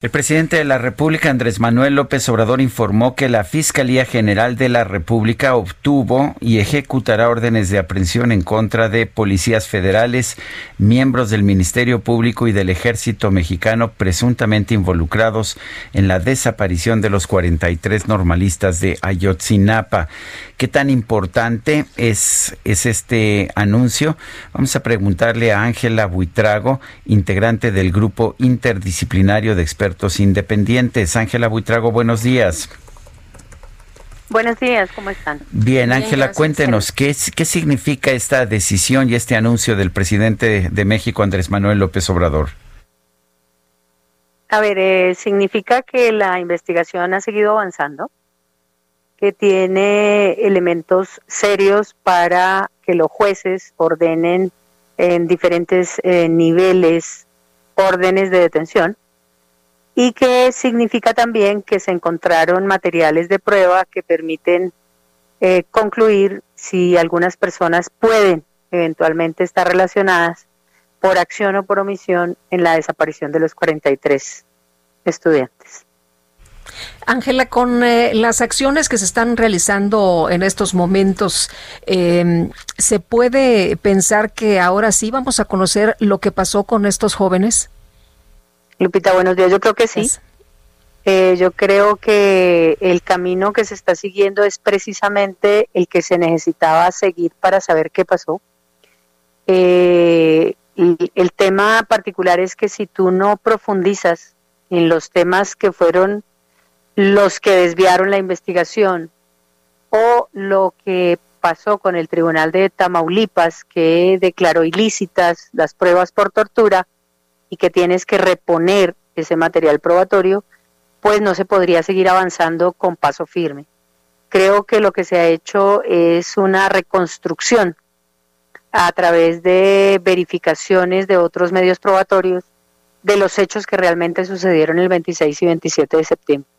El presidente de la República, Andrés Manuel López Obrador, informó que la Fiscalía General de la República obtuvo y ejecutará órdenes de aprehensión en contra de policías federales, miembros del Ministerio Público y del Ejército Mexicano presuntamente involucrados en la desaparición de los 43 normalistas de Ayotzinapa. ¿Qué tan importante es, es este anuncio? Vamos a preguntarle a Ángela Buitrago, integrante del Grupo Interdisciplinario de Expertos Independientes. Ángela Buitrago, buenos días. Buenos días, ¿cómo están? Bien, Ángela, cuéntenos, ¿qué, ¿qué significa esta decisión y este anuncio del presidente de México, Andrés Manuel López Obrador? A ver, eh, significa que la investigación ha seguido avanzando que tiene elementos serios para que los jueces ordenen en diferentes eh, niveles órdenes de detención y que significa también que se encontraron materiales de prueba que permiten eh, concluir si algunas personas pueden eventualmente estar relacionadas por acción o por omisión en la desaparición de los 43 estudiantes. Ángela, con eh, las acciones que se están realizando en estos momentos, em, ¿se puede pensar que ahora sí vamos a conocer lo que pasó con estos jóvenes? Lupita, buenos días. Yo creo que sí. Eh, yo creo que el camino que se está siguiendo es precisamente el que se necesitaba seguir para saber qué pasó. Eh, el tema particular es que si tú no profundizas en los temas que fueron los que desviaron la investigación o lo que pasó con el Tribunal de Tamaulipas que declaró ilícitas las pruebas por tortura y que tienes que reponer ese material probatorio, pues no se podría seguir avanzando con paso firme. Creo que lo que se ha hecho es una reconstrucción a través de verificaciones de otros medios probatorios de los hechos que realmente sucedieron el 26 y 27 de septiembre.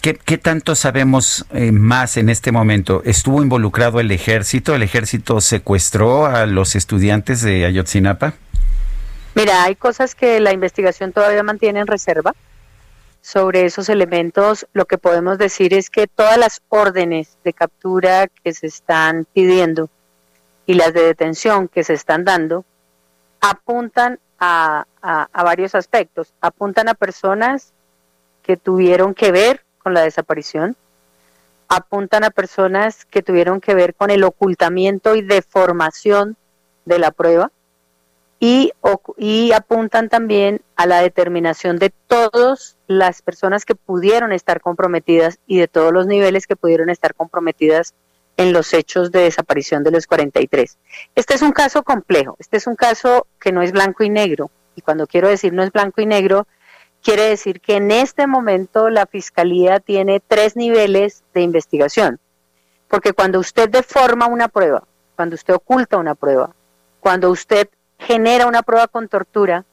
¿qué, tanto sabemos eh, más en este momento? ¿Estuvo involucrado el ejército? ¿El ejército secuestró a los estudiantes de Ayotzinapa? Mira, hay cosas que la investigación todavía mantiene en reserva. Sobre esos elementos, lo que podemos decir es que todas las órdenes de captura que se están pidiendo y las de detención que se están dando apuntan a varios aspectos. Apuntan a personas que tuvieron que ver con la desaparición, apuntan a personas que tuvieron que ver con el ocultamiento y deformación de la prueba y, y apuntan también a la determinación de todas las personas que pudieron estar comprometidas y de todos los niveles que pudieron estar comprometidas en los hechos de desaparición de los 43. Este es un caso complejo, este es un caso que no es blanco y negro, y cuando quiero decir no es blanco y negro, Quiere decir que en este momento la Fiscalía tiene tres niveles de investigación, porque cuando usted deforma una prueba, cuando usted oculta una prueba, cuando usted genera una prueba con tortura,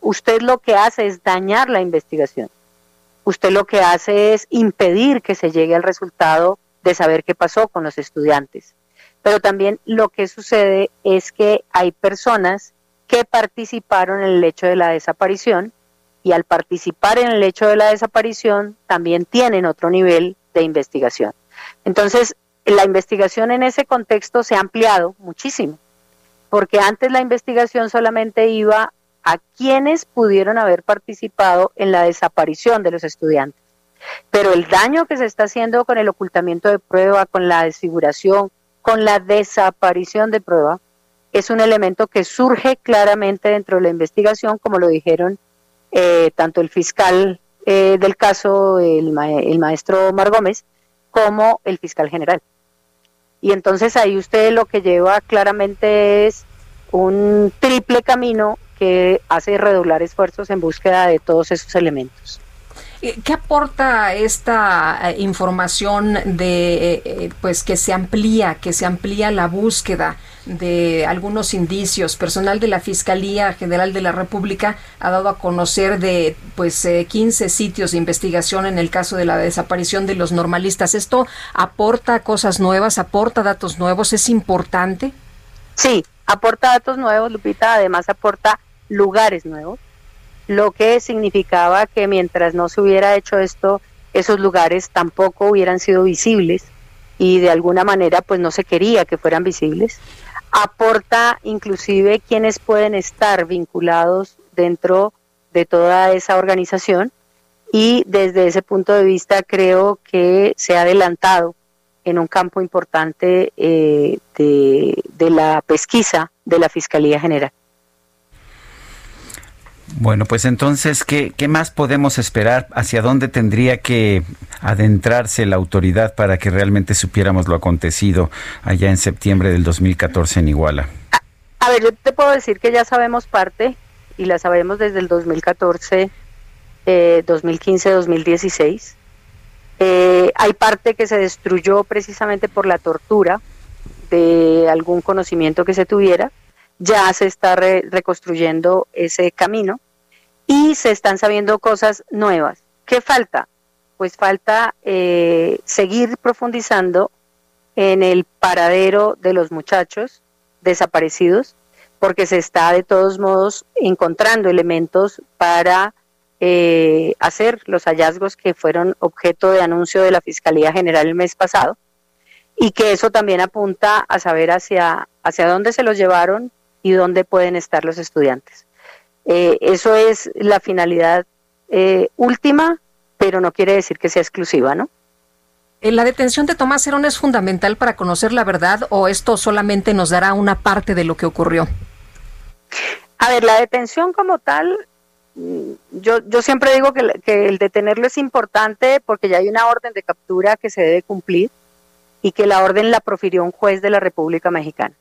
usted lo que hace es dañar la investigación. Usted lo que hace es impedir que se llegue al resultado de saber qué pasó con los estudiantes. Pero también lo que sucede es que hay personas que participaron en el hecho de la desaparición y al participar en el hecho de la desaparición también tienen otro nivel de investigación. Entonces, la investigación en ese contexto se ha ampliado muchísimo, porque antes la investigación solamente iba a quienes pudieron haber participado en la desaparición de los estudiantes. Pero el daño que se está haciendo con el ocultamiento de prueba, con la desfiguración, con la desaparición de prueba, es un elemento que surge claramente dentro de la investigación, como lo dijeron eh, tanto el fiscal eh, del caso, el, maestro Mar Gómez, como el fiscal general. Y entonces ahí usted lo que lleva claramente es un triple camino que hace redoblar esfuerzos en búsqueda de todos esos elementos. ¿Qué aporta esta eh, información de eh, eh, pues que se amplía, que se amplía la búsqueda de algunos indicios? Personal de la Fiscalía General de la República ha dado a conocer de pues 15 sitios de investigación en el caso de la desaparición de los normalistas. ¿Esto aporta cosas nuevas, aporta datos nuevos? ¿Es importante? Sí, aporta datos nuevos, Lupita, además aporta lugares nuevos lo que significaba que mientras no se hubiera hecho esto, esos lugares tampoco hubieran sido visibles y de alguna manera pues no se quería que fueran visibles. Aporta inclusive quienes pueden estar vinculados dentro de toda esa organización y desde ese punto de vista creo que se ha adelantado en un campo importante eh, de la pesquisa de la Fiscalía General. Bueno, pues entonces, ¿qué, ¿qué, más podemos esperar? ¿Hacia dónde tendría que adentrarse la autoridad para que realmente supiéramos lo acontecido allá en septiembre del 2014 en Iguala? A, ver, yo te puedo decir que ya sabemos parte y la sabemos desde el 2014, eh, 2015, 2016. Eh, hay parte que se destruyó precisamente por la tortura de algún conocimiento que se tuviera ya se está reconstruyendo ese camino y se están sabiendo cosas nuevas. ¿Qué falta? Pues falta eh, seguir profundizando en el paradero de los muchachos desaparecidos, porque se está de todos modos encontrando elementos para eh, hacer los hallazgos que fueron objeto de anuncio de la Fiscalía General el mes pasado, y que eso también apunta a saber hacia, hacia dónde se los llevaron y dónde pueden estar los estudiantes. Eh, eso es la finalidad eh, última, pero no quiere decir que sea exclusiva, ¿no? Eh, ¿La detención de Tomás Herón es fundamental para conocer la verdad o esto solamente nos dará una parte de lo que ocurrió? A ver, la detención como tal, mm, yo, yo siempre digo que, que el detenerlo es importante porque ya hay una orden de captura que se debe cumplir y que la orden la profirió un juez de la República Mexicana.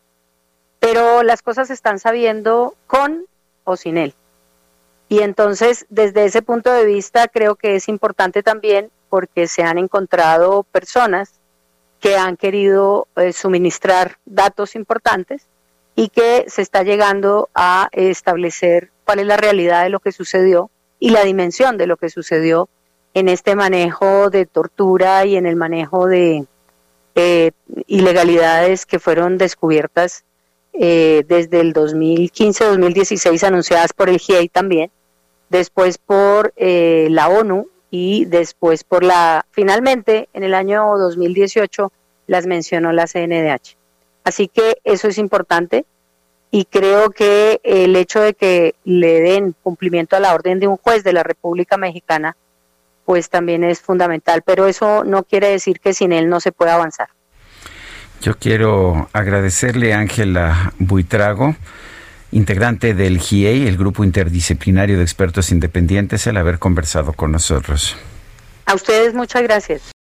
Pero las cosas se están sabiendo con o sin él. Y entonces, desde ese punto de vista, creo que es importante también porque se han encontrado personas que han querido eh, suministrar datos importantes y que se está llegando a establecer cuál es la realidad de lo que sucedió y la dimensión de lo que sucedió en este manejo de tortura y en el manejo de eh, ilegalidades que fueron descubiertas eh, desde el 2015-2016 anunciadas por el GIEI también, después por eh, la ONU y después por la, finalmente en el año 2018 las mencionó la CNDH. Así que eso es importante y creo que el hecho de que le den cumplimiento a la orden de un juez de la República Mexicana, pues también es fundamental, pero eso no quiere decir que sin él no se pueda avanzar. Yo quiero agradecerle a Ángela Buitrago, integrante del GIEI, el Grupo Interdisciplinario de Expertos Independientes, el haber conversado con nosotros. A ustedes muchas gracias.